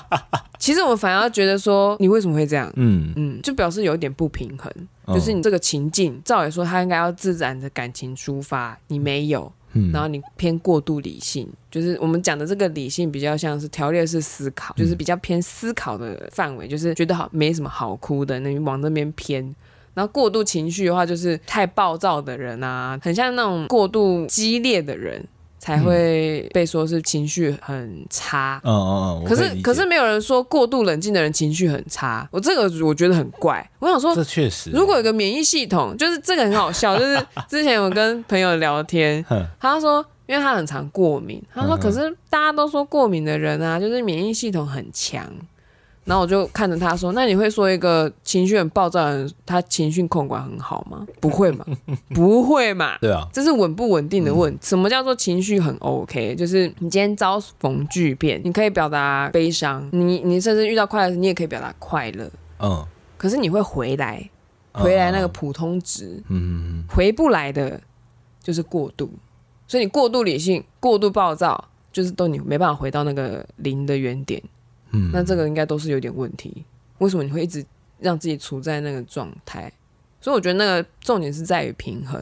(laughs) 其实我反而觉得说，你为什么会这样？嗯嗯，就表示有一点不平衡。哦、就是你这个情境，照理说他应该要自然的感情抒发，你没有，嗯、然后你偏过度理性。就是我们讲的这个理性，比较像是条列式思考，就是比较偏思考的范围，就是觉得好没什么好哭的，那你往那边偏。然后过度情绪的话，就是太暴躁的人啊，很像那种过度激烈的人。才会被说是情绪很差。嗯嗯嗯。可是可是没有人说过度冷静的人情绪很差。我这个我觉得很怪。我想说，这确实。如果有个免疫系统，就是这个很好笑。(laughs) 就是之前我跟朋友聊天，(laughs) 他说，因为他很常过敏，他说，可是大家都说过敏的人啊，就是免疫系统很强。然后我就看着他说：“那你会说一个情绪很暴躁的人，他情绪控管很好吗？不会嘛，(laughs) 不会嘛。对啊，这是稳不稳定的问什么叫做情绪很 OK？就是你今天遭逢巨变，你可以表达悲伤，你你甚至遇到快乐，你也可以表达快乐。嗯，可是你会回来，回来那个普通值。嗯，回不来的，就是过度。所以你过度理性、过度暴躁，就是都你没办法回到那个零的原点。”嗯，那这个应该都是有点问题。为什么你会一直让自己处在那个状态？所以我觉得那个重点是在于平衡。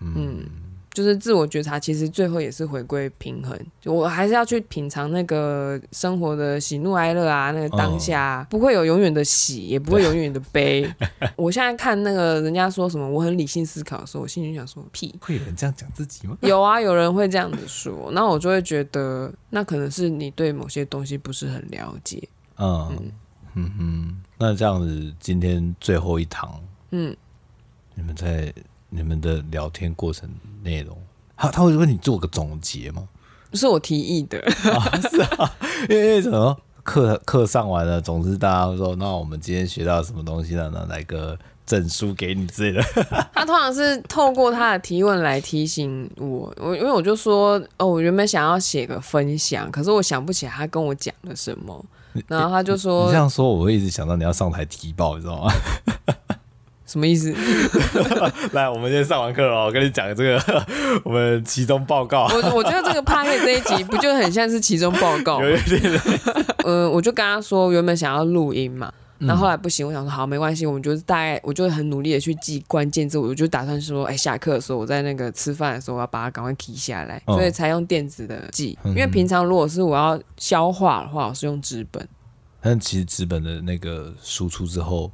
嗯。嗯就是自我觉察，其实最后也是回归平衡。就我还是要去品尝那个生活的喜怒哀乐啊，那个当下、哦、不会有永远的喜，也不会永远的悲。(laughs) 我现在看那个人家说什么我很理性思考的时候，我心里想说屁，会有人这样讲自己吗？(laughs) 有啊，有人会这样子说，那我就会觉得那可能是你对某些东西不是很了解。嗯嗯嗯哼，那这样子今天最后一堂，嗯，你们在。你们的聊天过程内容，他他会问你做个总结吗？是我提议的，(laughs) 啊是啊，因为什么课课上完了，总之大家会说，那我们今天学到什么东西呢？那来个证书给你之类的。(laughs) 他通常是透过他的提问来提醒我，我因为我就说，哦，我原本想要写个分享，可是我想不起来他跟我讲了什么，然后他就说，你这样说，我会一直想到你要上台提报，你知道吗？什么意思？(laughs) 来，我们先上完课了，我跟你讲这个 (laughs) 我们期中报告。我我觉得这个 Podcast 这一集不就很像是期中报告？(laughs) 有点点。嗯，我就跟他说，原本想要录音嘛，然后后来不行，我想说好，没关系，我们就是大概，我就很努力的去记关键字，我就打算说，哎，下课的时候我在那个吃饭的时候，我要把它赶快记下来，所以才用电子的记。因为平常如果是我要消化的话，我是用纸本。但其实纸本的那个输出之后。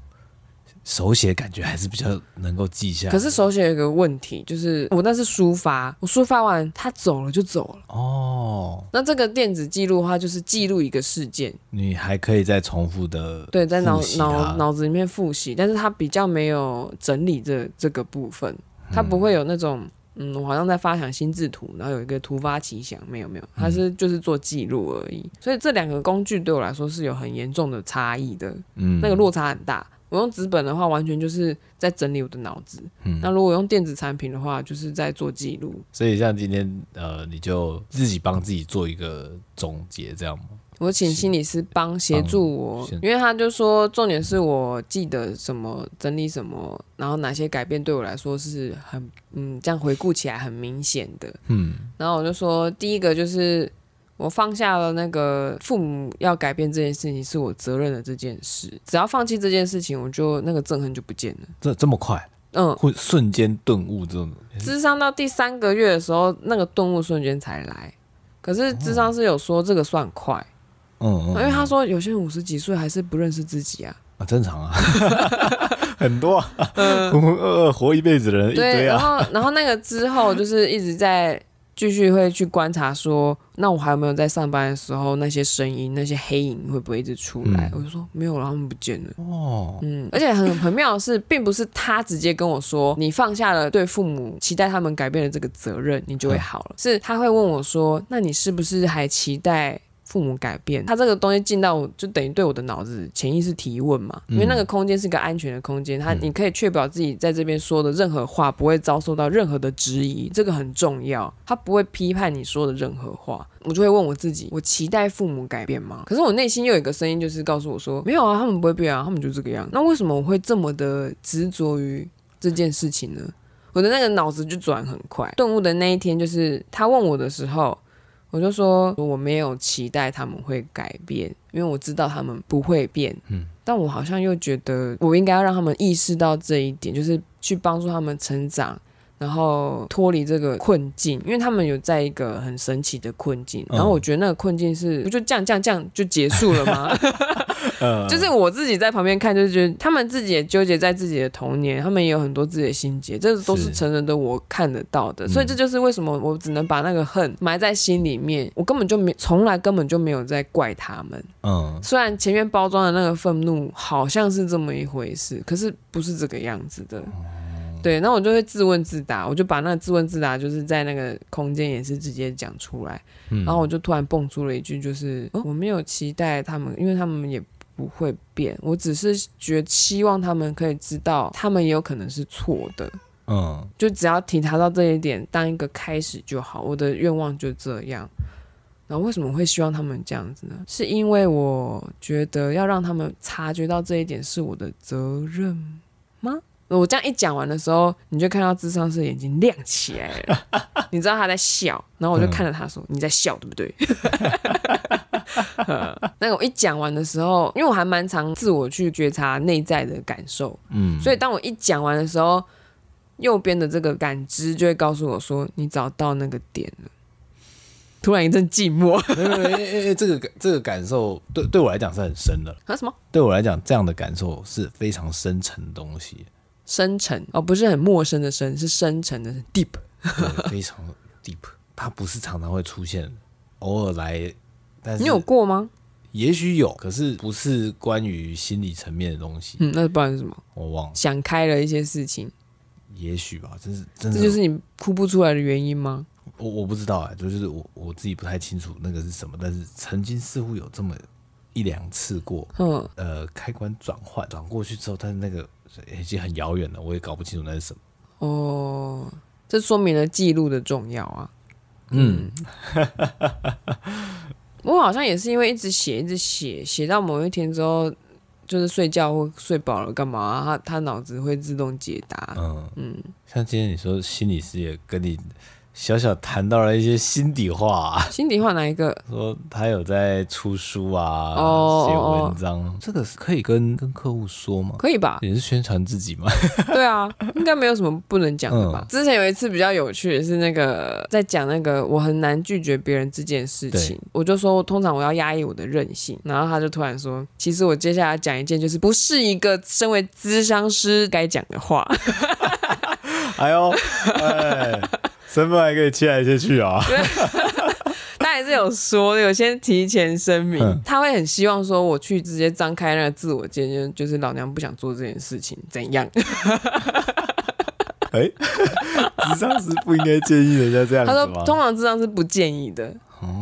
手写感觉还是比较能够记下来。可是手写有个问题，就是我那是抒发，我抒发完他走了就走了。哦，那这个电子记录的话，就是记录一个事件，你还可以再重复的对，在脑脑脑子里面复习，但是它比较没有整理这这个部分，它不会有那种嗯，我好像在发想心智图，然后有一个突发奇想，没有没有，它是就是做记录而已。所以这两个工具对我来说是有很严重的差异的，嗯，那个落差很大。我用纸本的话，完全就是在整理我的脑子。嗯，那如果用电子产品的话，就是在做记录。所以像今天，呃，你就自己帮自己做一个总结，这样吗？我请心理师帮协助我，因为他就说，重点是我记得什么，整理什么，然后哪些改变对我来说是很，嗯，这样回顾起来很明显的。嗯，然后我就说，第一个就是。我放下了那个父母要改变这件事情是我责任的这件事，只要放弃这件事情，我就那个憎恨就不见了。这这么快？嗯，会瞬间顿悟这种。智商到第三个月的时候，那个顿悟瞬间才来。可是智商是有说这个算快，嗯，因为他说有些人五十几岁还是不认识自己啊。啊，正常啊，(laughs) 很多啊，浑浑噩噩活一辈子的人一堆啊。然后，然后那个之后就是一直在。继续会去观察，说那我还有没有在上班的时候那些声音、那些黑影会不会一直出来？嗯、我就说没有了，他们不见了。哦，嗯，而且很很妙的是，并不是他直接跟我说，你放下了对父母期待他们改变的这个责任，你就会好了。嗯、是他会问我说，那你是不是还期待？父母改变，他这个东西进到我就等于对我的脑子潜意识提问嘛，因为那个空间是个安全的空间，他你可以确保自己在这边说的任何话不会遭受到任何的质疑，这个很重要，他不会批判你说的任何话。我就会问我自己，我期待父母改变吗？可是我内心又有一个声音，就是告诉我说，没有啊，他们不会变啊，他们就这个样。那为什么我会这么的执着于这件事情呢？我的那个脑子就转很快。顿悟的那一天，就是他问我的时候。我就说我没有期待他们会改变，因为我知道他们不会变。嗯，但我好像又觉得我应该要让他们意识到这一点，就是去帮助他们成长。然后脱离这个困境，因为他们有在一个很神奇的困境。然后我觉得那个困境是，不就这样这样这样就结束了吗？(laughs) (laughs) 就是我自己在旁边看，就是觉得他们自己也纠结在自己的童年，他们也有很多自己的心结，这都是成人的我看得到的。所以这就是为什么我只能把那个恨埋在心里面，我根本就没从来根本就没有在怪他们。嗯，虽然前面包装的那个愤怒好像是这么一回事，可是不是这个样子的。对，那我就会自问自答，我就把那个自问自答，就是在那个空间也是直接讲出来，嗯、然后我就突然蹦出了一句，就是、哦、我没有期待他们，因为他们也不会变，我只是觉得希望他们可以知道，他们也有可能是错的，嗯，就只要体察到这一点，当一个开始就好，我的愿望就这样。然后为什么会希望他们这样子呢？是因为我觉得要让他们察觉到这一点是我的责任吗？我这样一讲完的时候，你就看到智商师的眼睛亮起来了，(laughs) 你知道他在笑，然后我就看着他说：“嗯、你在笑对不对？(laughs) ”那个我一讲完的时候，因为我还蛮常自我去觉察内在的感受，嗯，所以当我一讲完的时候，右边的这个感知就会告诉我说：“你找到那个点了。”突然一阵寂寞，因为这个这个感受对对我来讲是很深的。啊什么？对我来讲，这样的感受是非常深沉的东西。深沉哦，不是很陌生的深，是深沉的是 deep，对，非常 deep。它不是常常会出现，偶尔来。但是你有过吗？也许有，可是不是关于心理层面的东西。嗯，那不然是什么？我忘了。想开了一些事情。也许吧，真是真的。这就是你哭不出来的原因吗？我我不知道啊，就是我我自己不太清楚那个是什么，但是曾经似乎有这么一两次过。嗯，呃，开关转换转过去之后，但是那个。已经很遥远了，我也搞不清楚那是什么。哦，这说明了记录的重要啊。嗯，我好像也是因为一直写，一直写，写到某一天之后，就是睡觉或睡饱了干嘛，啊，他他脑子会自动解答。嗯嗯，像今天你说心理师也跟你。小小谈到了一些心底话，啊，心底话哪一个？说他有在出书啊，写、oh, 文章，oh, oh. 这个是可以跟跟客户说吗？可以吧？也是宣传自己嘛？(laughs) 对啊，应该没有什么不能讲的吧？嗯、之前有一次比较有趣的是那个在讲那个我很难拒绝别人这件事情，我就说通常我要压抑我的任性，然后他就突然说，其实我接下来讲一件就是不是一个身为咨商师该讲的话。(laughs) 哎呦，哎。身份还可以切来切去啊！(laughs) 他还是有说，有先提前声明，嗯、他会很希望说我去直接张开那个自我界限，就是老娘不想做这件事情，怎样？(laughs) 哎、欸，(laughs) 智商师不应该建议人家这样？他说，通常智商是不建议的。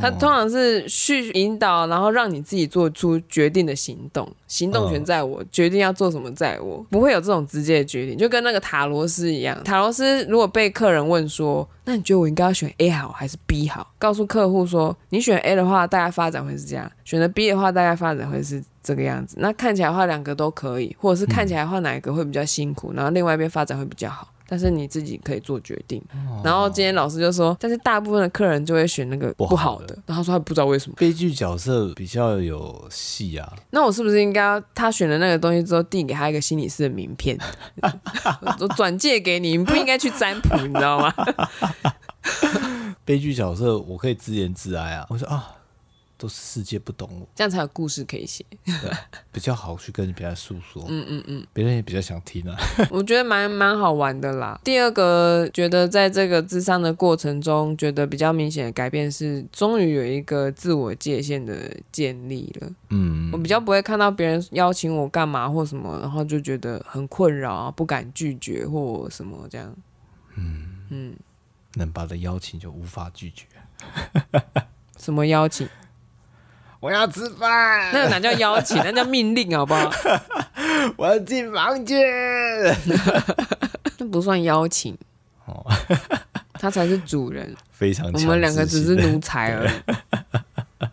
他通常是去引导，然后让你自己做出决定的行动，行动权在我，决定要做什么在我，不会有这种直接的决定，就跟那个塔罗斯一样。塔罗斯如果被客人问说，那你觉得我应该要选 A 好还是 B 好？告诉客户说，你选 A 的话，大概发展会是这样；选择 B 的话，大概发展会是这个样子。那看起来的话，两个都可以，或者是看起来的话，哪一个会比较辛苦，然后另外一边发展会比较好。但是你自己可以做决定。哦、然后今天老师就说，但是大部分的客人就会选那个不好的。好的，然后他说他不知道为什么。悲剧角色比较有戏啊。那我是不是应该他选了那个东西之后，递给他一个心理师的名片，(laughs) 我转借给你？你不应该去占卜，你知道吗？(laughs) 悲剧角色我可以自言自哀啊。我说啊，都是世界不懂我，这样才有故事可以写，对，(laughs) 比较好去跟别人诉说。嗯嗯嗯，别人也比较想听啊。(laughs) 我觉得蛮蛮好玩的啦。第二个，觉得在这个智商的过程中，觉得比较明显的改变是，终于有一个自我界限的建立了。嗯，我比较不会看到别人邀请我干嘛或什么，然后就觉得很困扰啊，不敢拒绝或什么这样。嗯嗯，能把的邀请就无法拒绝。(laughs) 什么邀请？我要吃饭。那个哪叫邀请？那叫命令，好不好？(laughs) 我要进房间。(laughs) 那不算邀请。哦，(laughs) 他才是主人。非常。我们两个只是奴才而已。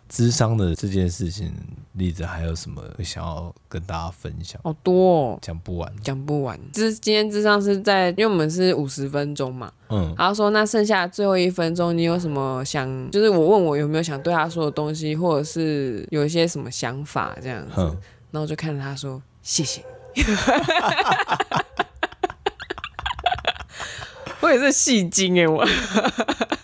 智商的这件事情。例子还有什么想要跟大家分享？好多哦，讲不完，讲不完。之今天之上是在，因为我们是五十分钟嘛，嗯，然后说那剩下最后一分钟，你有什么想，就是我问我有没有想对他说的东西，或者是有一些什么想法这样子，嗯、然后就看着他说谢谢。(laughs) 我也是戏精哎，我，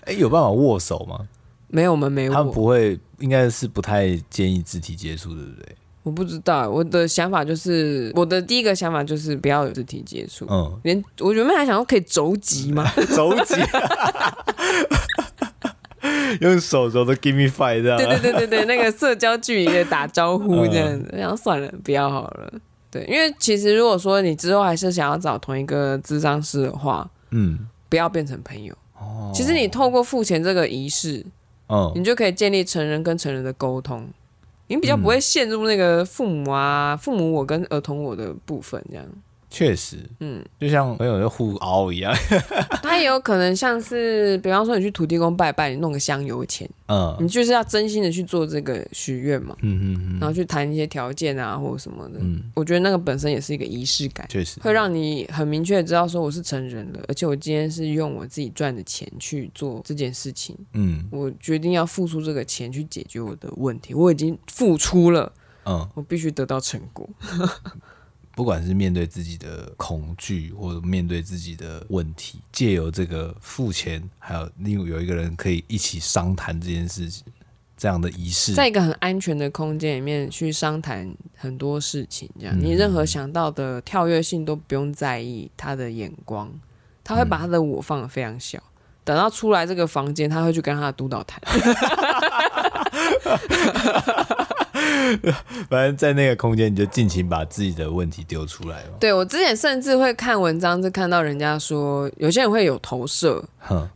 哎，有办法握手吗？没有，我们没有。他们不会，应该是不太建议肢体接触，对不对？我不知道，我的想法就是，我的第一个想法就是不要有肢体接触。嗯，连我原本还想说可以肘击吗？(laughs) 肘击，(laughs) 用手肘都 give me five 这样。对对对对对，那个社交距离的打招呼这样子，然后、嗯、算了，不要好了。对，因为其实如果说你之后还是想要找同一个咨商师的话，嗯，不要变成朋友。哦，其实你透过付钱这个仪式。嗯，你就可以建立成人跟成人的沟通，你比较不会陷入那个父母啊、父母我跟儿童我的部分这样。确实，嗯，就像朋友就互凹一样，(laughs) 他也有可能像是，比方说你去土地公拜拜，你弄个香油钱，嗯，你就是要真心的去做这个许愿嘛，嗯嗯嗯，然后去谈一些条件啊或者什么的，嗯，我觉得那个本身也是一个仪式感，确实。会让你很明确的知道说我是成人了，而且我今天是用我自己赚的钱去做这件事情，嗯，我决定要付出这个钱去解决我的问题，我已经付出了，嗯，我必须得到成果。不管是面对自己的恐惧，或者面对自己的问题，借由这个付钱，还有另有一个人可以一起商谈这件事情，这样的仪式，在一个很安全的空间里面去商谈很多事情，这样你任何想到的跳跃性都不用在意他的眼光，他会把他的我放得非常小，等到出来这个房间，他会去跟他的督导谈。(laughs) (laughs) 反正，在那个空间，你就尽情把自己的问题丢出来嘛。对，我之前甚至会看文章，就看到人家说，有些人会有投射，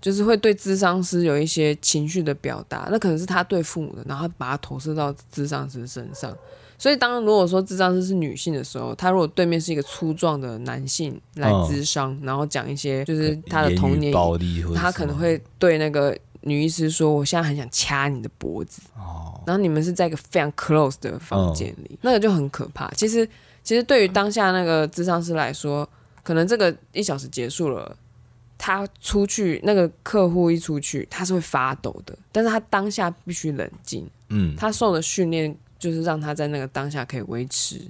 就是会对智商师有一些情绪的表达，那可能是他对父母的，然后把它投射到智商师身上。所以，当如果说智商师是女性的时候，他如果对面是一个粗壮的男性来智商，嗯、然后讲一些就是他的童年暴力，他可能会对那个。女医师说：“我现在很想掐你的脖子。”哦，然后你们是在一个非常 close 的房间里，哦、那个就很可怕。其实，其实对于当下那个咨商师来说，可能这个一小时结束了，他出去那个客户一出去，他是会发抖的。但是他当下必须冷静。嗯，他受的训练就是让他在那个当下可以维持，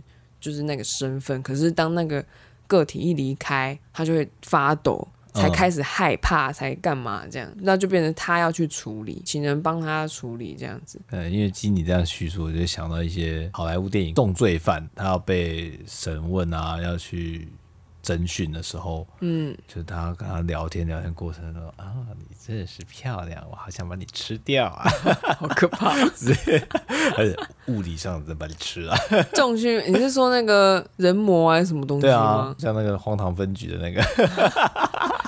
就是那个身份。可是当那个个体一离开，他就会发抖。才开始害怕，才干嘛这样？那就变成他要去处理，请人帮他处理这样子。呃，因为经你这样叙述，我就想到一些好莱坞电影，重罪犯他要被审问啊，要去。侦讯的时候，嗯，就是他跟他聊天，聊天过程中啊，你真的是漂亮，我好想把你吃掉啊，(laughs) 好可怕，(laughs) 而且物理上真把你吃了。重训，你是说那个人魔还是什么东西吗？对啊，像那个荒唐分局的那个，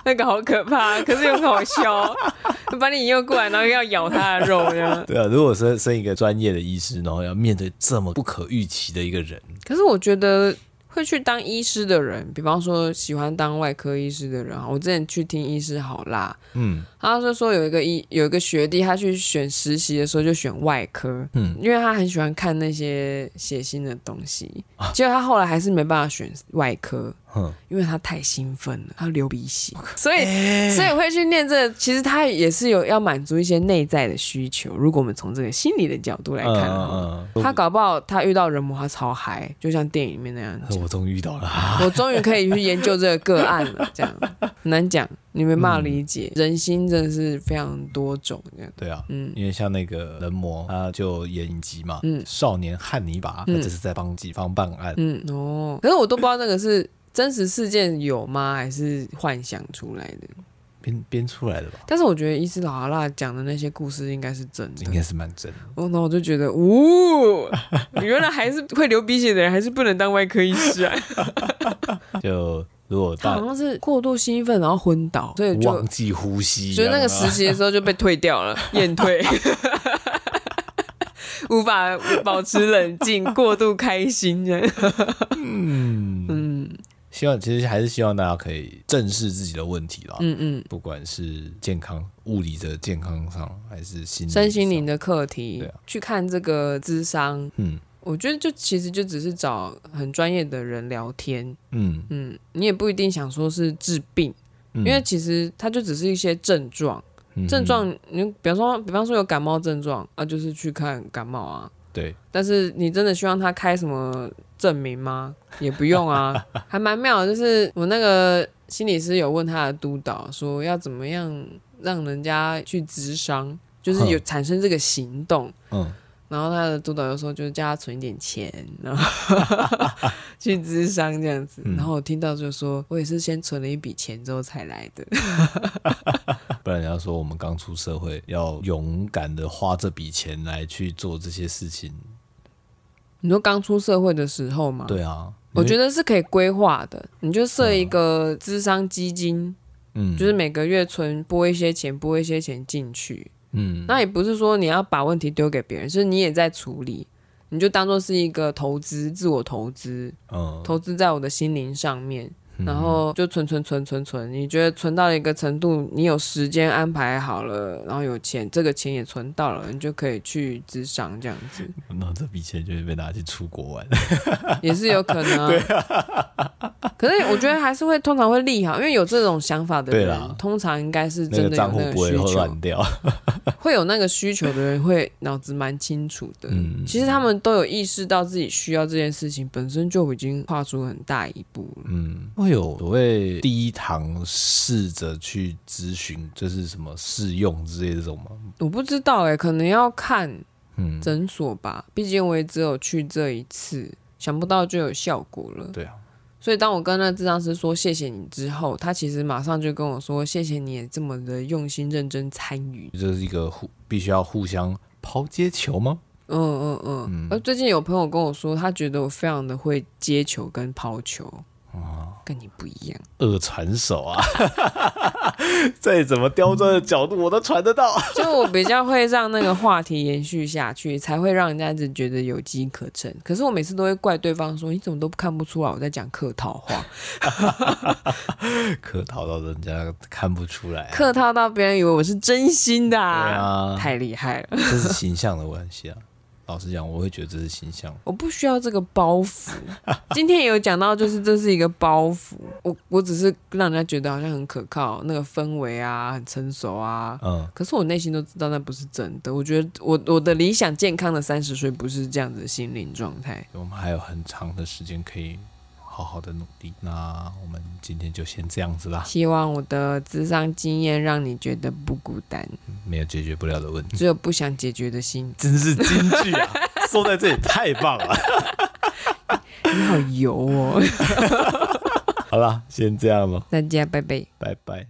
那个好可怕，可是又很好笑，(laughs) 把你引诱过来，然后要咬他的肉，这样。对啊，如果生生一个专业的医师，然后要面对这么不可预期的一个人，可是我觉得。会去当医师的人，比方说喜欢当外科医师的人，我之前去听医师好啦，嗯，他就说有一个医有一个学弟，他去选实习的时候就选外科，嗯，因为他很喜欢看那些血腥的东西，结果他后来还是没办法选外科，哼，因为他太兴奋了，他流鼻血，所以、欸、所以会去念这個。其实他也是有要满足一些内在的需求。如果我们从这个心理的角度来看，嗯嗯、他搞不好他遇到人魔，他超嗨，就像电影里面那样。(laughs) 我终于遇到了，我终于可以去研究这个个案了。这样很难讲，你没办法理解、嗯、人心真的是非常多种这样。对啊，嗯，因为像那个人魔，他就演影集嘛，嗯，少年汉尼拔，他只是在帮己方办案，嗯哦，可是我都不知道那个是。真实事件有吗？还是幻想出来的？编编出来的吧。但是我觉得伊斯劳拉讲的那些故事应该是真的，应该是蛮真的。哦，那我就觉得，呜，原来还是会流鼻血的人还是不能当外科医师啊。(laughs) 就如果他好像是过度兴奋然后昏倒，所以就忘记呼吸，所以那个实习的时候就被退掉了，(laughs) 验退。无法保持冷静，过度开心嗯。希望其实还是希望大家可以正视自己的问题啦。嗯嗯，不管是健康、物理的健康上，还是心身心灵的课题，对啊，去看这个智商。嗯，我觉得就其实就只是找很专业的人聊天。嗯嗯，你也不一定想说是治病，嗯，因为其实它就只是一些症状。嗯，症状，你比方说，比方说有感冒症状啊，就是去看感冒啊。对，但是你真的希望他开什么？证明吗？(laughs) 也不用啊，还蛮妙的。就是我那个心理师有问他的督导说，要怎么样让人家去咨商，就是有产生这个行动。嗯，然后他的督导就说，就是叫他存一点钱，然后 (laughs) 去咨商这样子。然后我听到就说，我也是先存了一笔钱之后才来的。(laughs) (laughs) 不然人家说我们刚出社会，要勇敢的花这笔钱来去做这些事情。你说刚出社会的时候嘛？对啊，我觉得是可以规划的。你就设一个智商基金，嗯，就是每个月存拨一些钱，拨一些钱进去，嗯，那也不是说你要把问题丢给别人，是你也在处理，你就当做是一个投资，自我投资，嗯，投资在我的心灵上面。然后就存存存存存，你觉得存到一个程度，你有时间安排好了，然后有钱，这个钱也存到了，你就可以去咨商这样子。那这笔钱就会被拿去出国玩，也是有可能啊。(laughs) 对啊。可是我觉得还是会通常会利好，因为有这种想法的人，通常应该是真的有那个需求。会乱掉。(laughs) (laughs) 会有那个需求的人会脑子蛮清楚的。嗯。其实他们都有意识到自己需要这件事情，本身就已经跨出很大一步了。嗯。有所谓第一堂试着去咨询，就是什么试用之类的这种吗？我不知道哎、欸，可能要看诊所吧。毕、嗯、竟我也只有去这一次，想不到就有效果了。对啊，所以当我跟那治疗师说谢谢你之后，他其实马上就跟我说谢谢你也这么的用心认真参与。这是一个互必须要互相抛接球吗？嗯嗯嗯。而最近有朋友跟我说，他觉得我非常的会接球跟抛球。哦，跟你不一样，二传手啊！(laughs) 再怎么刁钻的角度，我都传得到。(laughs) 就我比较会让那个话题延续下去，才会让人家一直觉得有机可乘。可是我每次都会怪对方说：“你怎么都看不出来我在讲客套话？” (laughs) 客套到人家看不出来，客套到别人以为我是真心的啊！对啊，太厉害了，这是形象的关系啊。老实讲，我会觉得这是形象。我不需要这个包袱。今天也有讲到，就是这是一个包袱。我我只是让人家觉得好像很可靠，那个氛围啊，很成熟啊。嗯。可是我内心都知道那不是真的。我觉得我我的理想健康的三十岁不是这样子的心灵状态。我们还有很长的时间可以。好好的努力，那我们今天就先这样子啦。希望我的智商经验让你觉得不孤单，没有解决不了的问题，只有不想解决的心。真是金句啊！(laughs) 说在这里太棒了，你好油哦。(laughs) 好了，先这样了，大家拜拜，拜拜。